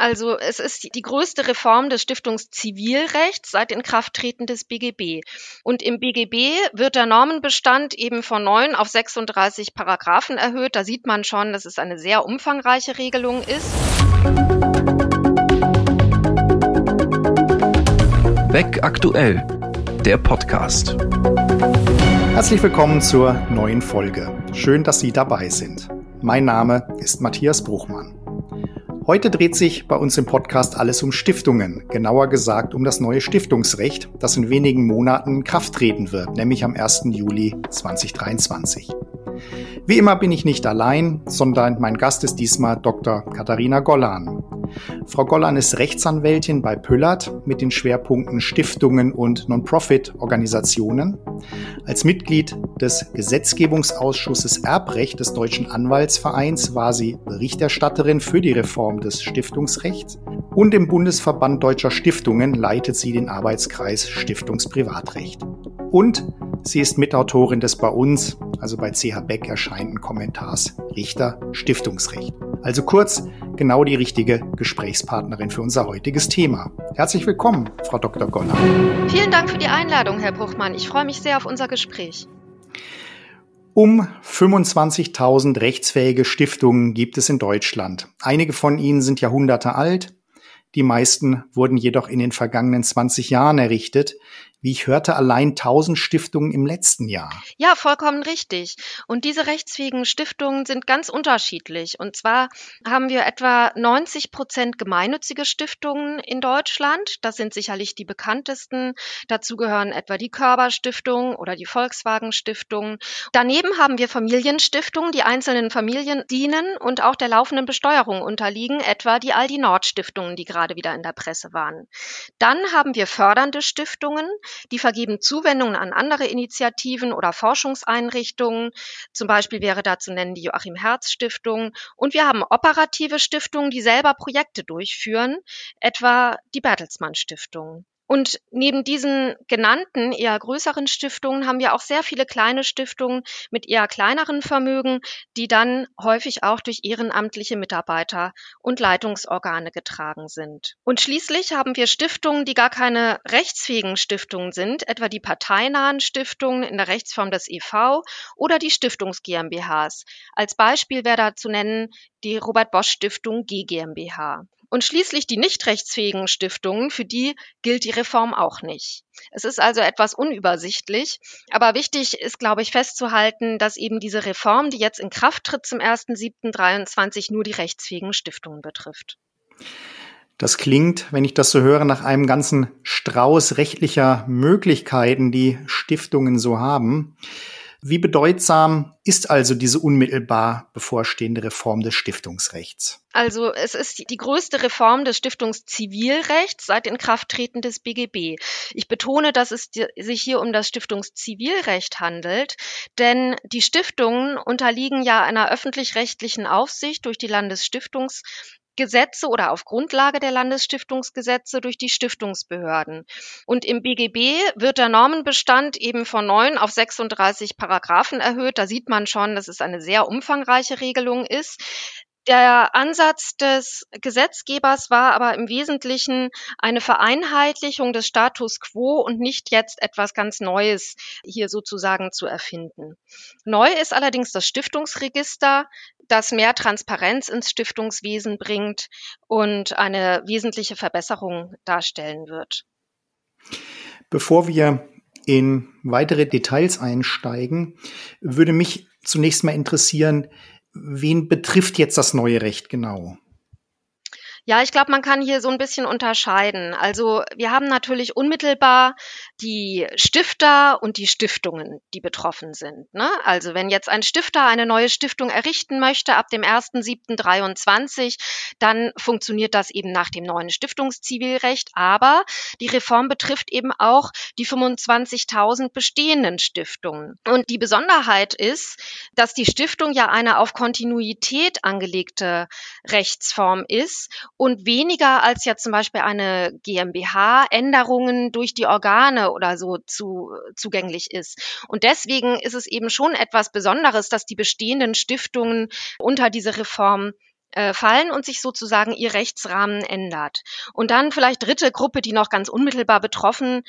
Also es ist die größte Reform des Stiftungszivilrechts seit Inkrafttreten des BGB. Und im BGB wird der Normenbestand eben von neun auf 36 Paragraphen erhöht. Da sieht man schon, dass es eine sehr umfangreiche Regelung ist. Weg aktuell, der Podcast. Herzlich willkommen zur neuen Folge. Schön, dass Sie dabei sind. Mein Name ist Matthias Bruchmann. Heute dreht sich bei uns im Podcast alles um Stiftungen, genauer gesagt um das neue Stiftungsrecht, das in wenigen Monaten in Kraft treten wird, nämlich am 1. Juli 2023. Wie immer bin ich nicht allein, sondern mein Gast ist diesmal Dr. Katharina Gollan. Frau Gollan ist Rechtsanwältin bei Püllert mit den Schwerpunkten Stiftungen und Non-Profit-Organisationen. Als Mitglied des Gesetzgebungsausschusses Erbrecht des Deutschen Anwaltsvereins war sie Berichterstatterin für die Reform des Stiftungsrechts und im Bundesverband Deutscher Stiftungen leitet sie den Arbeitskreis Stiftungsprivatrecht. Und sie ist Mitautorin des bei uns, also bei CH Beck erscheinenden Kommentars Richter Stiftungsrecht. Also kurz, genau die richtige Gesprächspartnerin für unser heutiges Thema. Herzlich willkommen, Frau Dr. Goller. Vielen Dank für die Einladung, Herr Bruchmann. Ich freue mich sehr auf unser Gespräch. Um 25.000 rechtsfähige Stiftungen gibt es in Deutschland. Einige von ihnen sind Jahrhunderte alt, die meisten wurden jedoch in den vergangenen 20 Jahren errichtet. Wie ich hörte, allein 1000 Stiftungen im letzten Jahr. Ja, vollkommen richtig. Und diese rechtsfähigen Stiftungen sind ganz unterschiedlich. Und zwar haben wir etwa 90 Prozent gemeinnützige Stiftungen in Deutschland. Das sind sicherlich die bekanntesten. Dazu gehören etwa die Körperstiftung oder die Volkswagen Stiftung. Daneben haben wir Familienstiftungen, die einzelnen Familien dienen und auch der laufenden Besteuerung unterliegen, etwa die Aldi Nord Stiftungen, die gerade wieder in der Presse waren. Dann haben wir fördernde Stiftungen, die vergeben Zuwendungen an andere Initiativen oder Forschungseinrichtungen. Zum Beispiel wäre da zu nennen die Joachim Herz Stiftung. Und wir haben operative Stiftungen, die selber Projekte durchführen, etwa die Bertelsmann Stiftung. Und neben diesen genannten eher größeren Stiftungen haben wir auch sehr viele kleine Stiftungen mit eher kleineren Vermögen, die dann häufig auch durch ehrenamtliche Mitarbeiter und Leitungsorgane getragen sind. Und schließlich haben wir Stiftungen, die gar keine rechtsfähigen Stiftungen sind, etwa die parteinahen Stiftungen in der Rechtsform des EV oder die Stiftungs GmbHs. Als Beispiel wäre da zu nennen die Robert Bosch Stiftung G GmbH. Und schließlich die nicht rechtsfähigen Stiftungen, für die gilt die Reform auch nicht. Es ist also etwas unübersichtlich. Aber wichtig ist, glaube ich, festzuhalten, dass eben diese Reform, die jetzt in Kraft tritt zum 1.7.23, nur die rechtsfähigen Stiftungen betrifft. Das klingt, wenn ich das so höre, nach einem ganzen Strauß rechtlicher Möglichkeiten, die Stiftungen so haben. Wie bedeutsam ist also diese unmittelbar bevorstehende Reform des Stiftungsrechts? Also es ist die größte Reform des Stiftungszivilrechts seit Inkrafttreten des BGB. Ich betone, dass es sich hier um das Stiftungszivilrecht handelt, denn die Stiftungen unterliegen ja einer öffentlich-rechtlichen Aufsicht durch die Landesstiftungs Gesetze oder auf Grundlage der Landesstiftungsgesetze durch die Stiftungsbehörden. Und im BGB wird der Normenbestand eben von neun auf 36 Paragraphen erhöht. Da sieht man schon, dass es eine sehr umfangreiche Regelung ist. Der Ansatz des Gesetzgebers war aber im Wesentlichen eine Vereinheitlichung des Status quo und nicht jetzt etwas ganz Neues hier sozusagen zu erfinden. Neu ist allerdings das Stiftungsregister, das mehr Transparenz ins Stiftungswesen bringt und eine wesentliche Verbesserung darstellen wird. Bevor wir in weitere Details einsteigen, würde mich zunächst mal interessieren, wen betrifft jetzt das neue Recht genau? Ja, ich glaube, man kann hier so ein bisschen unterscheiden. Also wir haben natürlich unmittelbar die Stifter und die Stiftungen, die betroffen sind. Ne? Also wenn jetzt ein Stifter eine neue Stiftung errichten möchte ab dem 1.7.23, dann funktioniert das eben nach dem neuen Stiftungszivilrecht. Aber die Reform betrifft eben auch die 25.000 bestehenden Stiftungen. Und die Besonderheit ist, dass die Stiftung ja eine auf Kontinuität angelegte Rechtsform ist und weniger als ja zum Beispiel eine GmbH Änderungen durch die Organe oder so zu, zugänglich ist. Und deswegen ist es eben schon etwas Besonderes, dass die bestehenden Stiftungen unter diese Reform äh, fallen und sich sozusagen ihr Rechtsrahmen ändert. Und dann vielleicht dritte Gruppe, die noch ganz unmittelbar betroffen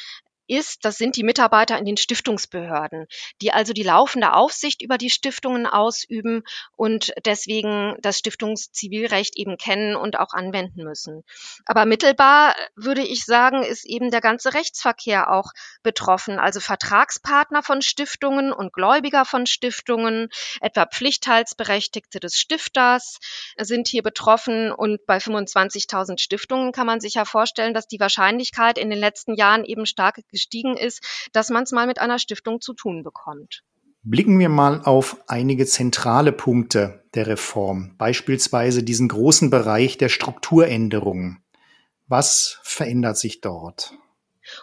ist, das sind die Mitarbeiter in den Stiftungsbehörden, die also die laufende Aufsicht über die Stiftungen ausüben und deswegen das Stiftungszivilrecht eben kennen und auch anwenden müssen. Aber mittelbar würde ich sagen, ist eben der ganze Rechtsverkehr auch betroffen, also Vertragspartner von Stiftungen und Gläubiger von Stiftungen, etwa Pflichtteilsberechtigte des Stifters sind hier betroffen und bei 25.000 Stiftungen kann man sich ja vorstellen, dass die Wahrscheinlichkeit in den letzten Jahren eben stark gestiegen ist, dass man es mal mit einer Stiftung zu tun bekommt. Blicken wir mal auf einige zentrale Punkte der Reform, beispielsweise diesen großen Bereich der Strukturänderungen. Was verändert sich dort?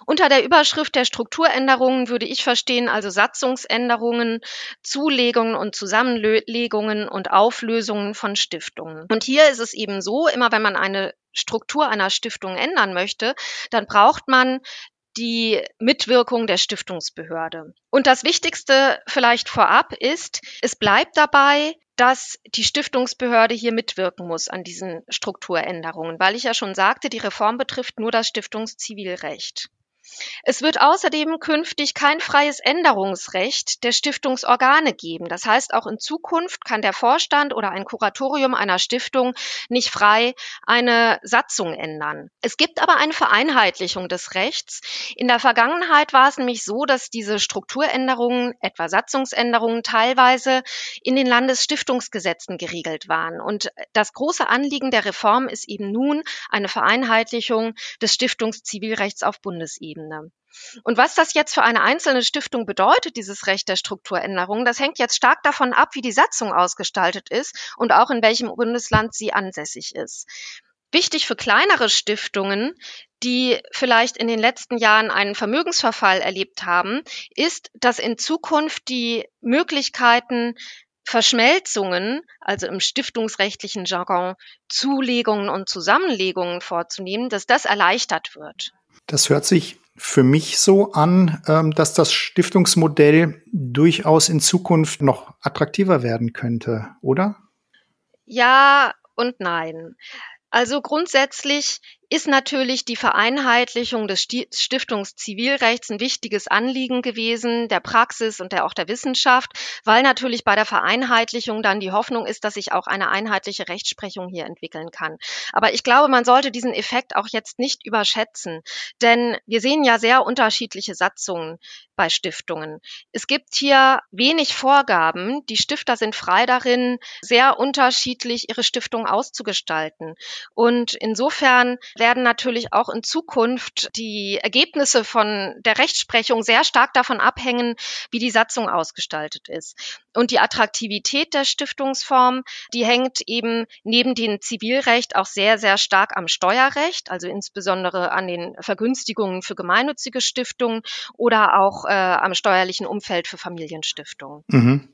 Unter der Überschrift der Strukturänderungen würde ich verstehen also Satzungsänderungen, Zulegungen und Zusammenlegungen und Auflösungen von Stiftungen. Und hier ist es eben so, immer wenn man eine Struktur einer Stiftung ändern möchte, dann braucht man die Mitwirkung der Stiftungsbehörde. Und das Wichtigste vielleicht vorab ist, es bleibt dabei, dass die Stiftungsbehörde hier mitwirken muss an diesen Strukturänderungen, weil ich ja schon sagte, die Reform betrifft nur das Stiftungszivilrecht. Es wird außerdem künftig kein freies Änderungsrecht der Stiftungsorgane geben. Das heißt, auch in Zukunft kann der Vorstand oder ein Kuratorium einer Stiftung nicht frei eine Satzung ändern. Es gibt aber eine Vereinheitlichung des Rechts. In der Vergangenheit war es nämlich so, dass diese Strukturänderungen, etwa Satzungsänderungen, teilweise in den Landesstiftungsgesetzen geregelt waren. Und das große Anliegen der Reform ist eben nun eine Vereinheitlichung des Stiftungszivilrechts auf Bundesebene. Ebene. Und was das jetzt für eine einzelne Stiftung bedeutet, dieses Recht der Strukturänderung, das hängt jetzt stark davon ab, wie die Satzung ausgestaltet ist und auch in welchem Bundesland sie ansässig ist. Wichtig für kleinere Stiftungen, die vielleicht in den letzten Jahren einen Vermögensverfall erlebt haben, ist, dass in Zukunft die Möglichkeiten Verschmelzungen, also im stiftungsrechtlichen Jargon Zulegungen und Zusammenlegungen vorzunehmen, dass das erleichtert wird. Das hört sich für mich so an, ähm, dass das Stiftungsmodell durchaus in Zukunft noch attraktiver werden könnte, oder? Ja und nein. Also grundsätzlich ist natürlich die Vereinheitlichung des Stiftungszivilrechts ein wichtiges Anliegen gewesen, der Praxis und der auch der Wissenschaft, weil natürlich bei der Vereinheitlichung dann die Hoffnung ist, dass sich auch eine einheitliche Rechtsprechung hier entwickeln kann. Aber ich glaube, man sollte diesen Effekt auch jetzt nicht überschätzen, denn wir sehen ja sehr unterschiedliche Satzungen bei Stiftungen. Es gibt hier wenig Vorgaben. Die Stifter sind frei darin, sehr unterschiedlich ihre Stiftung auszugestalten. Und insofern werden natürlich auch in Zukunft die Ergebnisse von der Rechtsprechung sehr stark davon abhängen, wie die Satzung ausgestaltet ist. Und die Attraktivität der Stiftungsform, die hängt eben neben dem Zivilrecht auch sehr, sehr stark am Steuerrecht, also insbesondere an den Vergünstigungen für gemeinnützige Stiftungen oder auch äh, am steuerlichen Umfeld für Familienstiftungen. Mhm.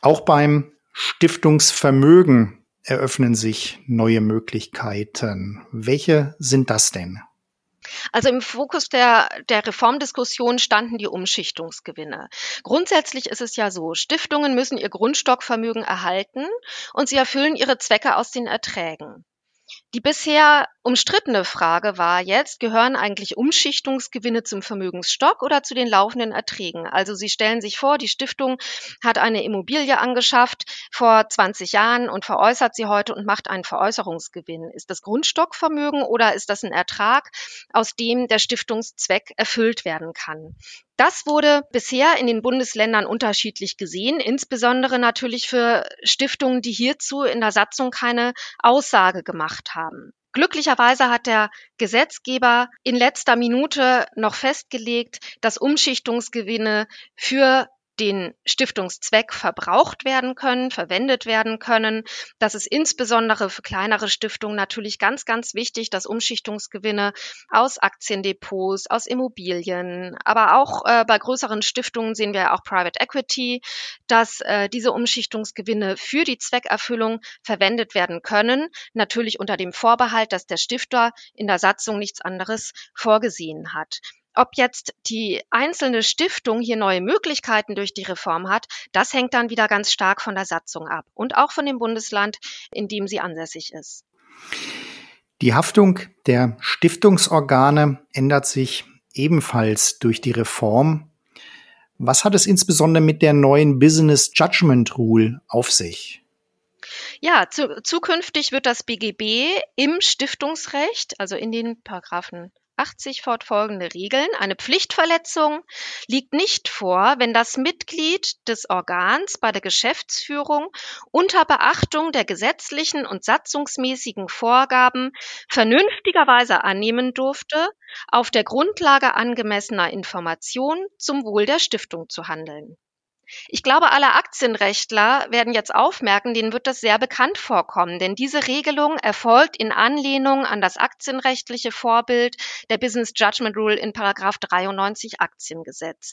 Auch beim Stiftungsvermögen eröffnen sich neue Möglichkeiten. Welche sind das denn? Also im Fokus der, der Reformdiskussion standen die Umschichtungsgewinne. Grundsätzlich ist es ja so, Stiftungen müssen ihr Grundstockvermögen erhalten und sie erfüllen ihre Zwecke aus den Erträgen. Die bisher umstrittene Frage war jetzt, gehören eigentlich Umschichtungsgewinne zum Vermögensstock oder zu den laufenden Erträgen? Also Sie stellen sich vor, die Stiftung hat eine Immobilie angeschafft vor 20 Jahren und veräußert sie heute und macht einen Veräußerungsgewinn. Ist das Grundstockvermögen oder ist das ein Ertrag, aus dem der Stiftungszweck erfüllt werden kann? Das wurde bisher in den Bundesländern unterschiedlich gesehen, insbesondere natürlich für Stiftungen, die hierzu in der Satzung keine Aussage gemacht haben. Glücklicherweise hat der Gesetzgeber in letzter Minute noch festgelegt, dass Umschichtungsgewinne für den Stiftungszweck verbraucht werden können, verwendet werden können. Das ist insbesondere für kleinere Stiftungen natürlich ganz, ganz wichtig, dass Umschichtungsgewinne aus Aktiendepots, aus Immobilien, aber auch äh, bei größeren Stiftungen sehen wir auch Private Equity, dass äh, diese Umschichtungsgewinne für die Zweckerfüllung verwendet werden können. Natürlich unter dem Vorbehalt, dass der Stifter in der Satzung nichts anderes vorgesehen hat. Ob jetzt die einzelne Stiftung hier neue Möglichkeiten durch die Reform hat, das hängt dann wieder ganz stark von der Satzung ab und auch von dem Bundesland, in dem sie ansässig ist. Die Haftung der Stiftungsorgane ändert sich ebenfalls durch die Reform. Was hat es insbesondere mit der neuen Business Judgment Rule auf sich? Ja, zu, zukünftig wird das BGB im Stiftungsrecht, also in den Paragraphen 80 fortfolgende Regeln. Eine Pflichtverletzung liegt nicht vor, wenn das Mitglied des Organs bei der Geschäftsführung unter Beachtung der gesetzlichen und satzungsmäßigen Vorgaben vernünftigerweise annehmen durfte, auf der Grundlage angemessener Information zum Wohl der Stiftung zu handeln. Ich glaube, alle Aktienrechtler werden jetzt aufmerken, denen wird das sehr bekannt vorkommen, denn diese Regelung erfolgt in Anlehnung an das aktienrechtliche Vorbild der Business Judgment Rule in Paragraph 93 Aktiengesetz.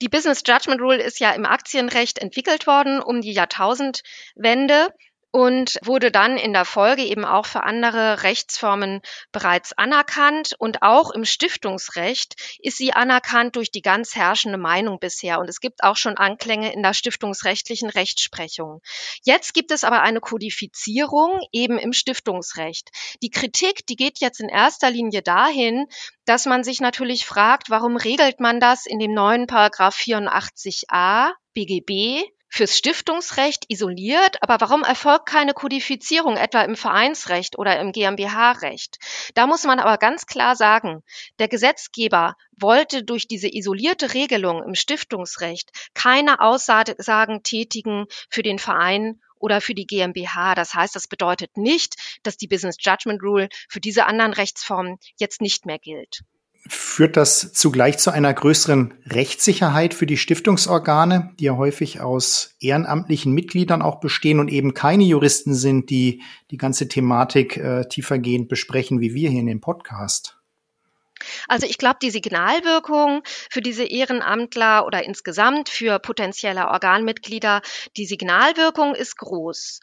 Die Business Judgment Rule ist ja im Aktienrecht entwickelt worden um die Jahrtausendwende und wurde dann in der Folge eben auch für andere Rechtsformen bereits anerkannt. Und auch im Stiftungsrecht ist sie anerkannt durch die ganz herrschende Meinung bisher. Und es gibt auch schon Anklänge in der stiftungsrechtlichen Rechtsprechung. Jetzt gibt es aber eine Kodifizierung eben im Stiftungsrecht. Die Kritik, die geht jetzt in erster Linie dahin, dass man sich natürlich fragt, warum regelt man das in dem neuen Paragraph 84a BGB fürs Stiftungsrecht isoliert, aber warum erfolgt keine Kodifizierung etwa im Vereinsrecht oder im GmbH-Recht? Da muss man aber ganz klar sagen, der Gesetzgeber wollte durch diese isolierte Regelung im Stiftungsrecht keine Aussagen tätigen für den Verein oder für die GmbH. Das heißt, das bedeutet nicht, dass die Business Judgment Rule für diese anderen Rechtsformen jetzt nicht mehr gilt. Führt das zugleich zu einer größeren Rechtssicherheit für die Stiftungsorgane, die ja häufig aus ehrenamtlichen Mitgliedern auch bestehen und eben keine Juristen sind, die die ganze Thematik äh, tiefergehend besprechen, wie wir hier in dem Podcast? Also ich glaube, die Signalwirkung für diese Ehrenamtler oder insgesamt für potenzielle Organmitglieder, die Signalwirkung ist groß.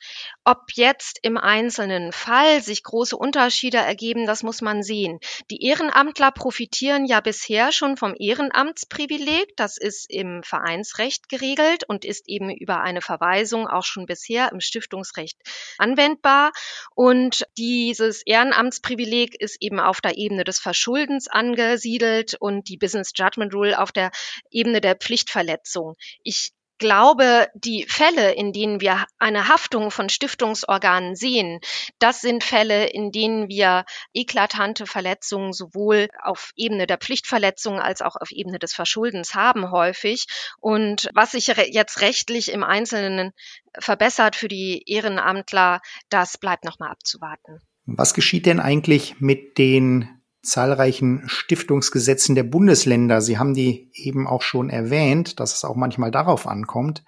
Ob jetzt im einzelnen Fall sich große Unterschiede ergeben, das muss man sehen. Die Ehrenamtler profitieren ja bisher schon vom Ehrenamtsprivileg. Das ist im Vereinsrecht geregelt und ist eben über eine Verweisung auch schon bisher im Stiftungsrecht anwendbar. Und dieses Ehrenamtsprivileg ist eben auf der Ebene des Verschuldens angesiedelt und die Business Judgment Rule auf der Ebene der Pflichtverletzung. Ich glaube, die Fälle, in denen wir eine Haftung von Stiftungsorganen sehen, das sind Fälle, in denen wir eklatante Verletzungen sowohl auf Ebene der Pflichtverletzung als auch auf Ebene des Verschuldens haben häufig. Und was sich jetzt rechtlich im Einzelnen verbessert für die Ehrenamtler, das bleibt nochmal abzuwarten. Was geschieht denn eigentlich mit den zahlreichen Stiftungsgesetzen der Bundesländer. Sie haben die eben auch schon erwähnt, dass es auch manchmal darauf ankommt.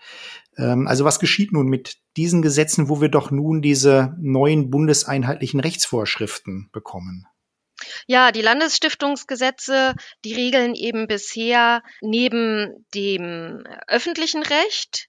Ähm, also was geschieht nun mit diesen Gesetzen, wo wir doch nun diese neuen bundeseinheitlichen Rechtsvorschriften bekommen? Ja, die Landesstiftungsgesetze, die regeln eben bisher neben dem öffentlichen Recht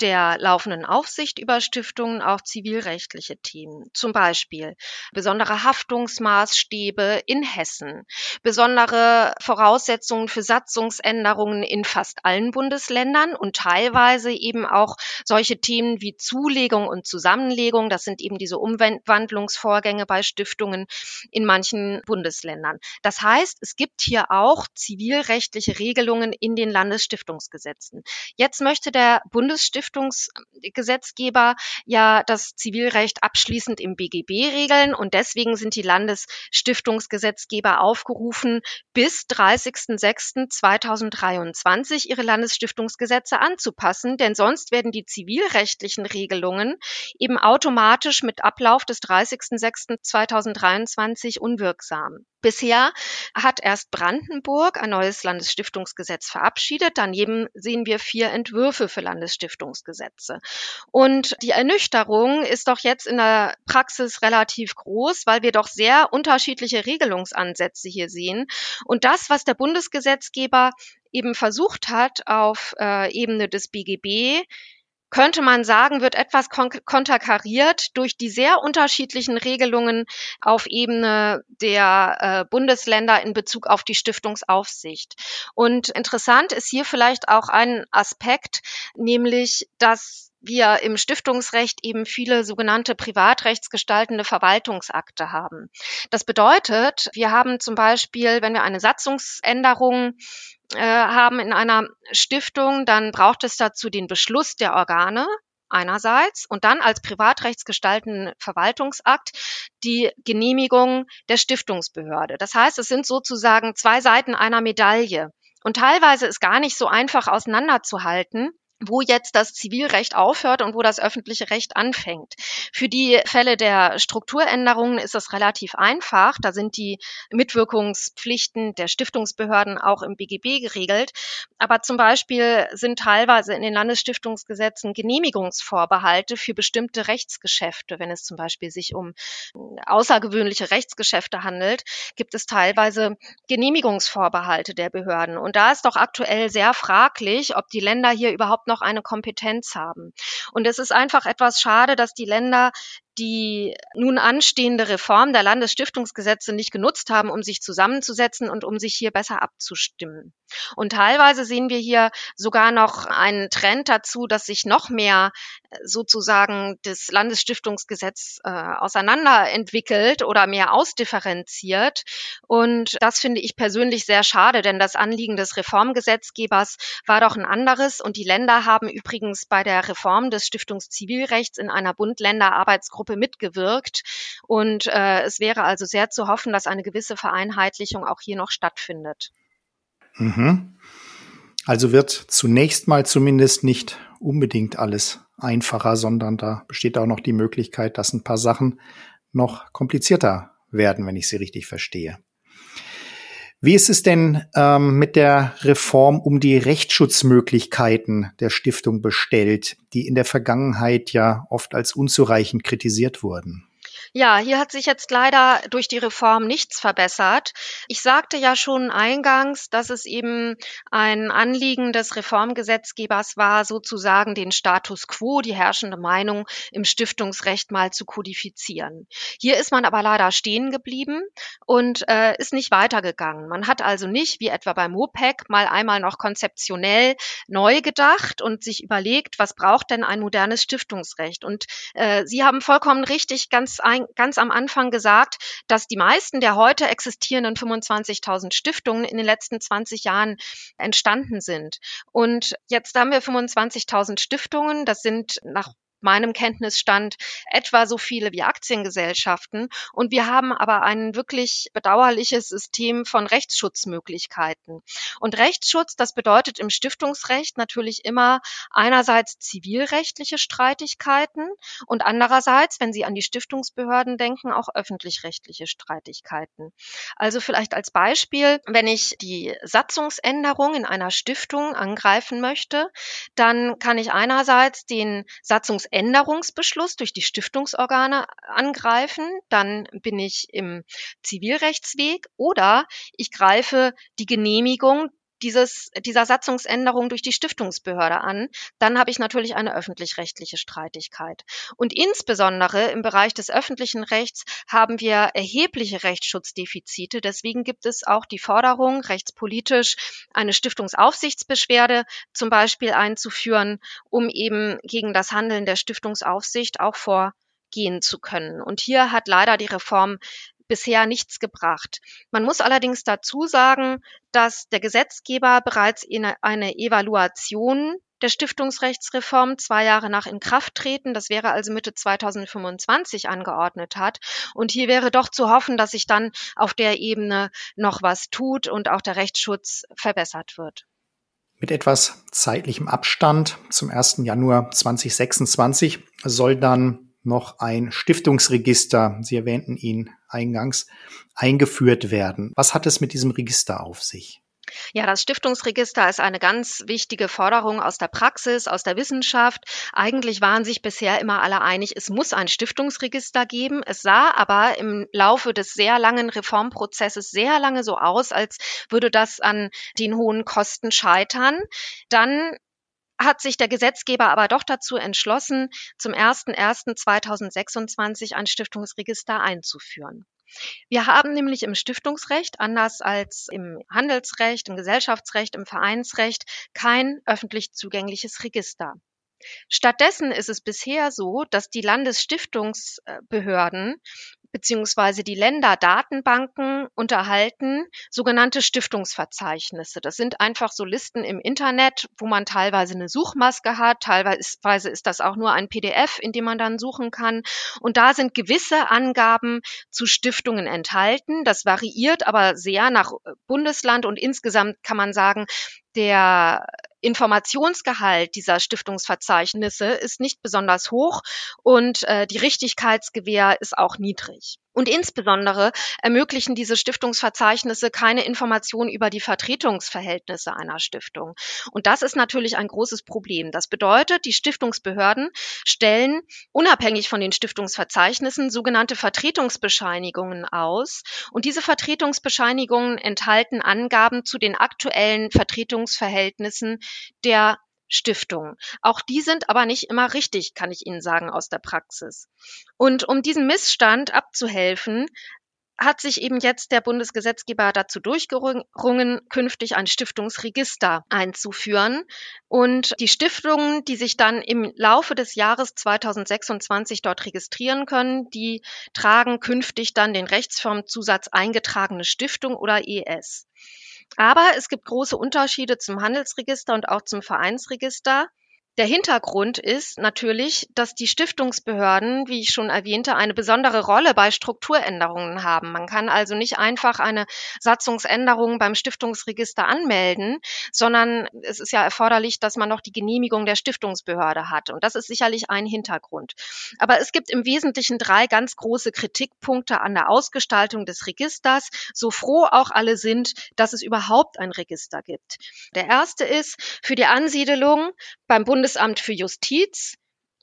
der laufenden Aufsicht über Stiftungen auch zivilrechtliche Themen, zum Beispiel besondere Haftungsmaßstäbe in Hessen, besondere Voraussetzungen für Satzungsänderungen in fast allen Bundesländern und teilweise eben auch solche Themen wie Zulegung und Zusammenlegung, das sind eben diese Umwandlungsvorgänge bei Stiftungen in manchen Bundesländern. Das heißt, es gibt hier auch zivilrechtliche Regelungen in den Landesstiftungsgesetzen. Jetzt möchte der Bundesstiftungsgesetz Stiftungsgesetzgeber ja das Zivilrecht abschließend im BGB regeln und deswegen sind die Landesstiftungsgesetzgeber aufgerufen, bis 30.06.2023 ihre Landesstiftungsgesetze anzupassen, denn sonst werden die zivilrechtlichen Regelungen eben automatisch mit Ablauf des 30.06.2023 unwirksam. Bisher hat erst Brandenburg ein neues Landesstiftungsgesetz verabschiedet. Daneben sehen wir vier Entwürfe für Landesstiftungsgesetze. Und die Ernüchterung ist doch jetzt in der Praxis relativ groß, weil wir doch sehr unterschiedliche Regelungsansätze hier sehen. Und das, was der Bundesgesetzgeber eben versucht hat, auf äh, Ebene des BGB könnte man sagen, wird etwas konterkariert durch die sehr unterschiedlichen Regelungen auf Ebene der äh, Bundesländer in Bezug auf die Stiftungsaufsicht. Und interessant ist hier vielleicht auch ein Aspekt, nämlich, dass wir im Stiftungsrecht eben viele sogenannte privatrechtsgestaltende Verwaltungsakte haben. Das bedeutet, wir haben zum Beispiel, wenn wir eine Satzungsänderung äh, haben in einer Stiftung, dann braucht es dazu den Beschluss der Organe einerseits und dann als privatrechtsgestaltenden Verwaltungsakt die Genehmigung der Stiftungsbehörde. Das heißt, es sind sozusagen zwei Seiten einer Medaille. Und teilweise ist gar nicht so einfach auseinanderzuhalten, wo jetzt das Zivilrecht aufhört und wo das öffentliche Recht anfängt. Für die Fälle der Strukturänderungen ist es relativ einfach. Da sind die Mitwirkungspflichten der Stiftungsbehörden auch im BGB geregelt. Aber zum Beispiel sind teilweise in den Landesstiftungsgesetzen Genehmigungsvorbehalte für bestimmte Rechtsgeschäfte. Wenn es zum Beispiel sich um außergewöhnliche Rechtsgeschäfte handelt, gibt es teilweise Genehmigungsvorbehalte der Behörden. Und da ist doch aktuell sehr fraglich, ob die Länder hier überhaupt noch eine Kompetenz haben. Und es ist einfach etwas schade, dass die Länder die nun anstehende Reform der Landesstiftungsgesetze nicht genutzt haben, um sich zusammenzusetzen und um sich hier besser abzustimmen. Und teilweise sehen wir hier sogar noch einen Trend dazu, dass sich noch mehr äh, sozusagen das Landesstiftungsgesetz äh, auseinanderentwickelt oder mehr ausdifferenziert. Und das finde ich persönlich sehr schade, denn das Anliegen des Reformgesetzgebers war doch ein anderes. Und die Länder haben übrigens bei der Reform des Stiftungszivilrechts in einer Bund-Länder-Arbeitsgruppe Gruppe mitgewirkt. Und äh, es wäre also sehr zu hoffen, dass eine gewisse Vereinheitlichung auch hier noch stattfindet. Mhm. Also wird zunächst mal zumindest nicht unbedingt alles einfacher, sondern da besteht auch noch die Möglichkeit, dass ein paar Sachen noch komplizierter werden, wenn ich sie richtig verstehe. Wie ist es denn ähm, mit der Reform um die Rechtsschutzmöglichkeiten der Stiftung bestellt, die in der Vergangenheit ja oft als unzureichend kritisiert wurden? Ja, hier hat sich jetzt leider durch die Reform nichts verbessert. Ich sagte ja schon eingangs, dass es eben ein Anliegen des Reformgesetzgebers war, sozusagen den Status quo, die herrschende Meinung im Stiftungsrecht mal zu kodifizieren. Hier ist man aber leider stehen geblieben und äh, ist nicht weitergegangen. Man hat also nicht, wie etwa beim MOPEC, mal einmal noch konzeptionell neu gedacht und sich überlegt, was braucht denn ein modernes Stiftungsrecht? Und äh, Sie haben vollkommen richtig ganz ein, ganz am Anfang gesagt, dass die meisten der heute existierenden 25.000 Stiftungen in den letzten 20 Jahren entstanden sind. Und jetzt haben wir 25.000 Stiftungen. Das sind nach meinem Kenntnisstand etwa so viele wie Aktiengesellschaften. Und wir haben aber ein wirklich bedauerliches System von Rechtsschutzmöglichkeiten. Und Rechtsschutz, das bedeutet im Stiftungsrecht natürlich immer einerseits zivilrechtliche Streitigkeiten und andererseits, wenn Sie an die Stiftungsbehörden denken, auch öffentlich-rechtliche Streitigkeiten. Also vielleicht als Beispiel, wenn ich die Satzungsänderung in einer Stiftung angreifen möchte, dann kann ich einerseits den Satzungs Änderungsbeschluss durch die Stiftungsorgane angreifen, dann bin ich im Zivilrechtsweg oder ich greife die Genehmigung dieses, dieser Satzungsänderung durch die Stiftungsbehörde an, dann habe ich natürlich eine öffentlich-rechtliche Streitigkeit. Und insbesondere im Bereich des öffentlichen Rechts haben wir erhebliche Rechtsschutzdefizite. Deswegen gibt es auch die Forderung, rechtspolitisch eine Stiftungsaufsichtsbeschwerde zum Beispiel einzuführen, um eben gegen das Handeln der Stiftungsaufsicht auch vorgehen zu können. Und hier hat leider die Reform bisher nichts gebracht. Man muss allerdings dazu sagen, dass der Gesetzgeber bereits eine Evaluation der Stiftungsrechtsreform zwei Jahre nach Inkrafttreten, das wäre also Mitte 2025 angeordnet hat. Und hier wäre doch zu hoffen, dass sich dann auf der Ebene noch was tut und auch der Rechtsschutz verbessert wird. Mit etwas zeitlichem Abstand zum 1. Januar 2026 soll dann noch ein Stiftungsregister, Sie erwähnten ihn eingangs, eingeführt werden. Was hat es mit diesem Register auf sich? Ja, das Stiftungsregister ist eine ganz wichtige Forderung aus der Praxis, aus der Wissenschaft. Eigentlich waren sich bisher immer alle einig, es muss ein Stiftungsregister geben. Es sah aber im Laufe des sehr langen Reformprozesses sehr lange so aus, als würde das an den hohen Kosten scheitern. Dann hat sich der Gesetzgeber aber doch dazu entschlossen, zum 01.01.2026 ein Stiftungsregister einzuführen. Wir haben nämlich im Stiftungsrecht, anders als im Handelsrecht, im Gesellschaftsrecht, im Vereinsrecht, kein öffentlich zugängliches Register. Stattdessen ist es bisher so, dass die Landesstiftungsbehörden beziehungsweise die Länderdatenbanken unterhalten sogenannte Stiftungsverzeichnisse. Das sind einfach so Listen im Internet, wo man teilweise eine Suchmaske hat, teilweise ist das auch nur ein PDF, in dem man dann suchen kann. Und da sind gewisse Angaben zu Stiftungen enthalten. Das variiert aber sehr nach Bundesland und insgesamt kann man sagen, der Informationsgehalt dieser Stiftungsverzeichnisse ist nicht besonders hoch und äh, die Richtigkeitsgewähr ist auch niedrig. Und insbesondere ermöglichen diese Stiftungsverzeichnisse keine Information über die Vertretungsverhältnisse einer Stiftung. Und das ist natürlich ein großes Problem. Das bedeutet, die Stiftungsbehörden stellen unabhängig von den Stiftungsverzeichnissen sogenannte Vertretungsbescheinigungen aus. Und diese Vertretungsbescheinigungen enthalten Angaben zu den aktuellen Vertretungsverhältnissen der Stiftung. Auch die sind aber nicht immer richtig, kann ich Ihnen sagen aus der Praxis. Und um diesen Missstand abzuhelfen, hat sich eben jetzt der Bundesgesetzgeber dazu durchgerungen, künftig ein Stiftungsregister einzuführen. Und die Stiftungen, die sich dann im Laufe des Jahres 2026 dort registrieren können, die tragen künftig dann den Rechtsformzusatz eingetragene Stiftung oder ES. Aber es gibt große Unterschiede zum Handelsregister und auch zum Vereinsregister. Der Hintergrund ist natürlich, dass die Stiftungsbehörden, wie ich schon erwähnte, eine besondere Rolle bei Strukturänderungen haben. Man kann also nicht einfach eine Satzungsänderung beim Stiftungsregister anmelden, sondern es ist ja erforderlich, dass man noch die Genehmigung der Stiftungsbehörde hat. Und das ist sicherlich ein Hintergrund. Aber es gibt im Wesentlichen drei ganz große Kritikpunkte an der Ausgestaltung des Registers, so froh auch alle sind, dass es überhaupt ein Register gibt. Der erste ist, für die Ansiedelung beim Bundes Bundesamt für Justiz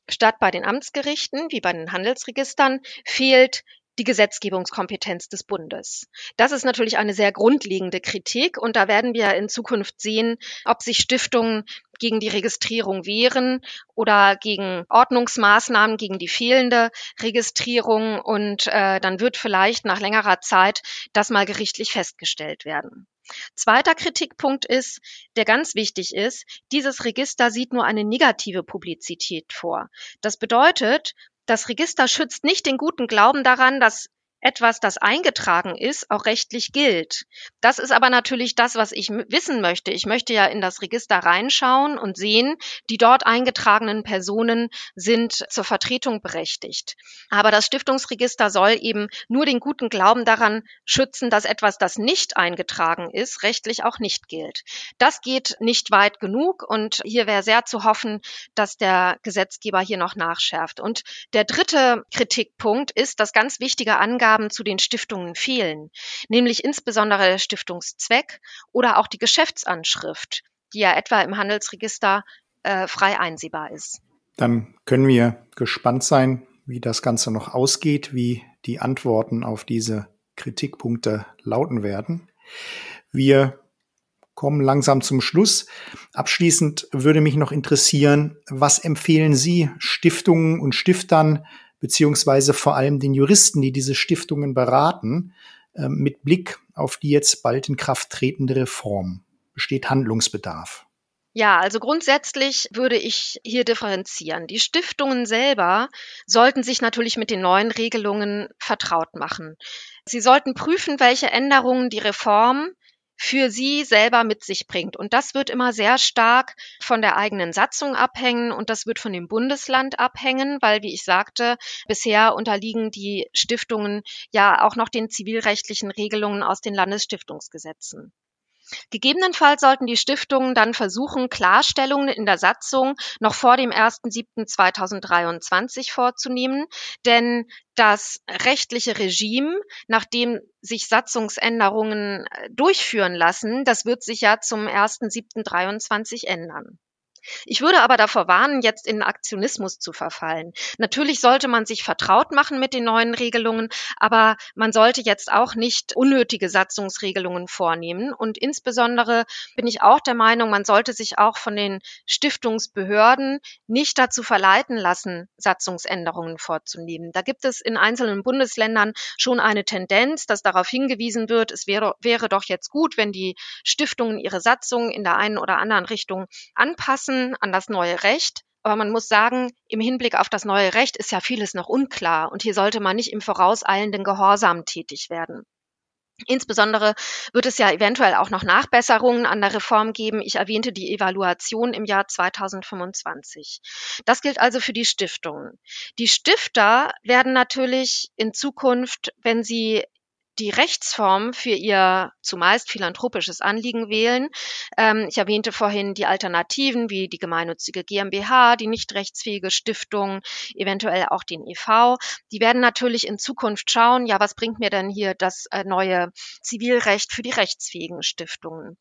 statt bei den Amtsgerichten wie bei den Handelsregistern fehlt die Gesetzgebungskompetenz des Bundes. Das ist natürlich eine sehr grundlegende Kritik und da werden wir in Zukunft sehen, ob sich Stiftungen gegen die Registrierung wehren oder gegen Ordnungsmaßnahmen, gegen die fehlende Registrierung und äh, dann wird vielleicht nach längerer Zeit das mal gerichtlich festgestellt werden. Zweiter Kritikpunkt ist, der ganz wichtig ist, dieses Register sieht nur eine negative Publizität vor. Das bedeutet, das Register schützt nicht den guten Glauben daran, dass etwas, das eingetragen ist, auch rechtlich gilt. Das ist aber natürlich das, was ich wissen möchte. Ich möchte ja in das Register reinschauen und sehen, die dort eingetragenen Personen sind zur Vertretung berechtigt. Aber das Stiftungsregister soll eben nur den guten Glauben daran schützen, dass etwas, das nicht eingetragen ist, rechtlich auch nicht gilt. Das geht nicht weit genug und hier wäre sehr zu hoffen, dass der Gesetzgeber hier noch nachschärft. Und der dritte Kritikpunkt ist, dass ganz wichtige Angaben Angaben zu den Stiftungen fehlen, nämlich insbesondere der Stiftungszweck oder auch die Geschäftsanschrift, die ja etwa im Handelsregister äh, frei einsehbar ist. Dann können wir gespannt sein, wie das Ganze noch ausgeht, wie die Antworten auf diese Kritikpunkte lauten werden. Wir kommen langsam zum Schluss. Abschließend würde mich noch interessieren, was empfehlen Sie Stiftungen und Stiftern beziehungsweise vor allem den Juristen, die diese Stiftungen beraten, äh, mit Blick auf die jetzt bald in Kraft tretende Reform? Besteht Handlungsbedarf? Ja, also grundsätzlich würde ich hier differenzieren. Die Stiftungen selber sollten sich natürlich mit den neuen Regelungen vertraut machen. Sie sollten prüfen, welche Änderungen die Reform für sie selber mit sich bringt. Und das wird immer sehr stark von der eigenen Satzung abhängen und das wird von dem Bundesland abhängen, weil, wie ich sagte, bisher unterliegen die Stiftungen ja auch noch den zivilrechtlichen Regelungen aus den Landesstiftungsgesetzen. Gegebenenfalls sollten die Stiftungen dann versuchen, Klarstellungen in der Satzung noch vor dem 1.7.2023 vorzunehmen, denn das rechtliche Regime, nachdem sich Satzungsänderungen äh, durchführen lassen, das wird sich ja zum 1.7.23 ändern. Ich würde aber davor warnen, jetzt in Aktionismus zu verfallen. Natürlich sollte man sich vertraut machen mit den neuen Regelungen, aber man sollte jetzt auch nicht unnötige Satzungsregelungen vornehmen. Und insbesondere bin ich auch der Meinung, man sollte sich auch von den Stiftungsbehörden nicht dazu verleiten lassen, Satzungsänderungen vorzunehmen. Da gibt es in einzelnen Bundesländern schon eine Tendenz, dass darauf hingewiesen wird, es wäre, wäre doch jetzt gut, wenn die Stiftungen ihre Satzungen in der einen oder anderen Richtung anpassen an das neue Recht. Aber man muss sagen, im Hinblick auf das neue Recht ist ja vieles noch unklar und hier sollte man nicht im vorauseilenden Gehorsam tätig werden. Insbesondere wird es ja eventuell auch noch Nachbesserungen an der Reform geben. Ich erwähnte die Evaluation im Jahr 2025. Das gilt also für die Stiftungen. Die Stifter werden natürlich in Zukunft, wenn sie die Rechtsform für ihr zumeist philanthropisches Anliegen wählen. Ähm, ich erwähnte vorhin die Alternativen wie die gemeinnützige GmbH, die nicht rechtsfähige Stiftung, eventuell auch den EV. Die werden natürlich in Zukunft schauen, ja, was bringt mir denn hier das äh, neue Zivilrecht für die rechtsfähigen Stiftungen?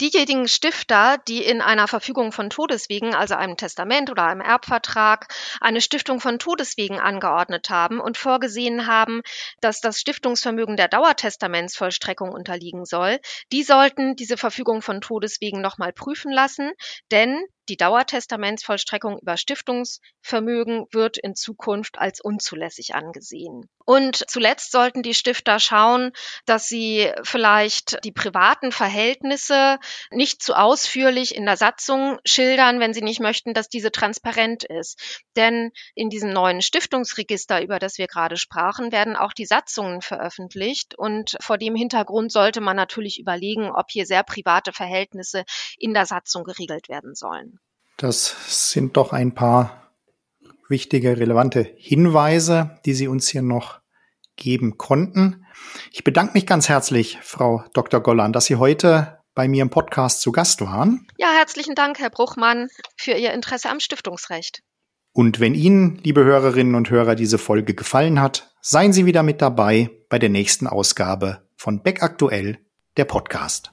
Diejenigen Stifter, die in einer Verfügung von Todeswegen, also einem Testament oder einem Erbvertrag, eine Stiftung von Todeswegen angeordnet haben und vorgesehen haben, dass das Stiftungsvermögen der Dauertestamentsvollstreckung unterliegen soll, die sollten diese Verfügung von Todeswegen nochmal prüfen lassen, denn die Dauertestamentsvollstreckung über Stiftungsvermögen wird in Zukunft als unzulässig angesehen. Und zuletzt sollten die Stifter schauen, dass sie vielleicht die privaten Verhältnisse nicht zu ausführlich in der Satzung schildern, wenn sie nicht möchten, dass diese transparent ist. Denn in diesem neuen Stiftungsregister, über das wir gerade sprachen, werden auch die Satzungen veröffentlicht. Und vor dem Hintergrund sollte man natürlich überlegen, ob hier sehr private Verhältnisse in der Satzung geregelt werden sollen. Das sind doch ein paar wichtige, relevante Hinweise, die Sie uns hier noch geben konnten. Ich bedanke mich ganz herzlich, Frau Dr. Gollan, dass Sie heute bei mir im Podcast zu Gast waren. Ja, herzlichen Dank, Herr Bruchmann, für Ihr Interesse am Stiftungsrecht. Und wenn Ihnen, liebe Hörerinnen und Hörer, diese Folge gefallen hat, seien Sie wieder mit dabei bei der nächsten Ausgabe von Beck Aktuell, der Podcast.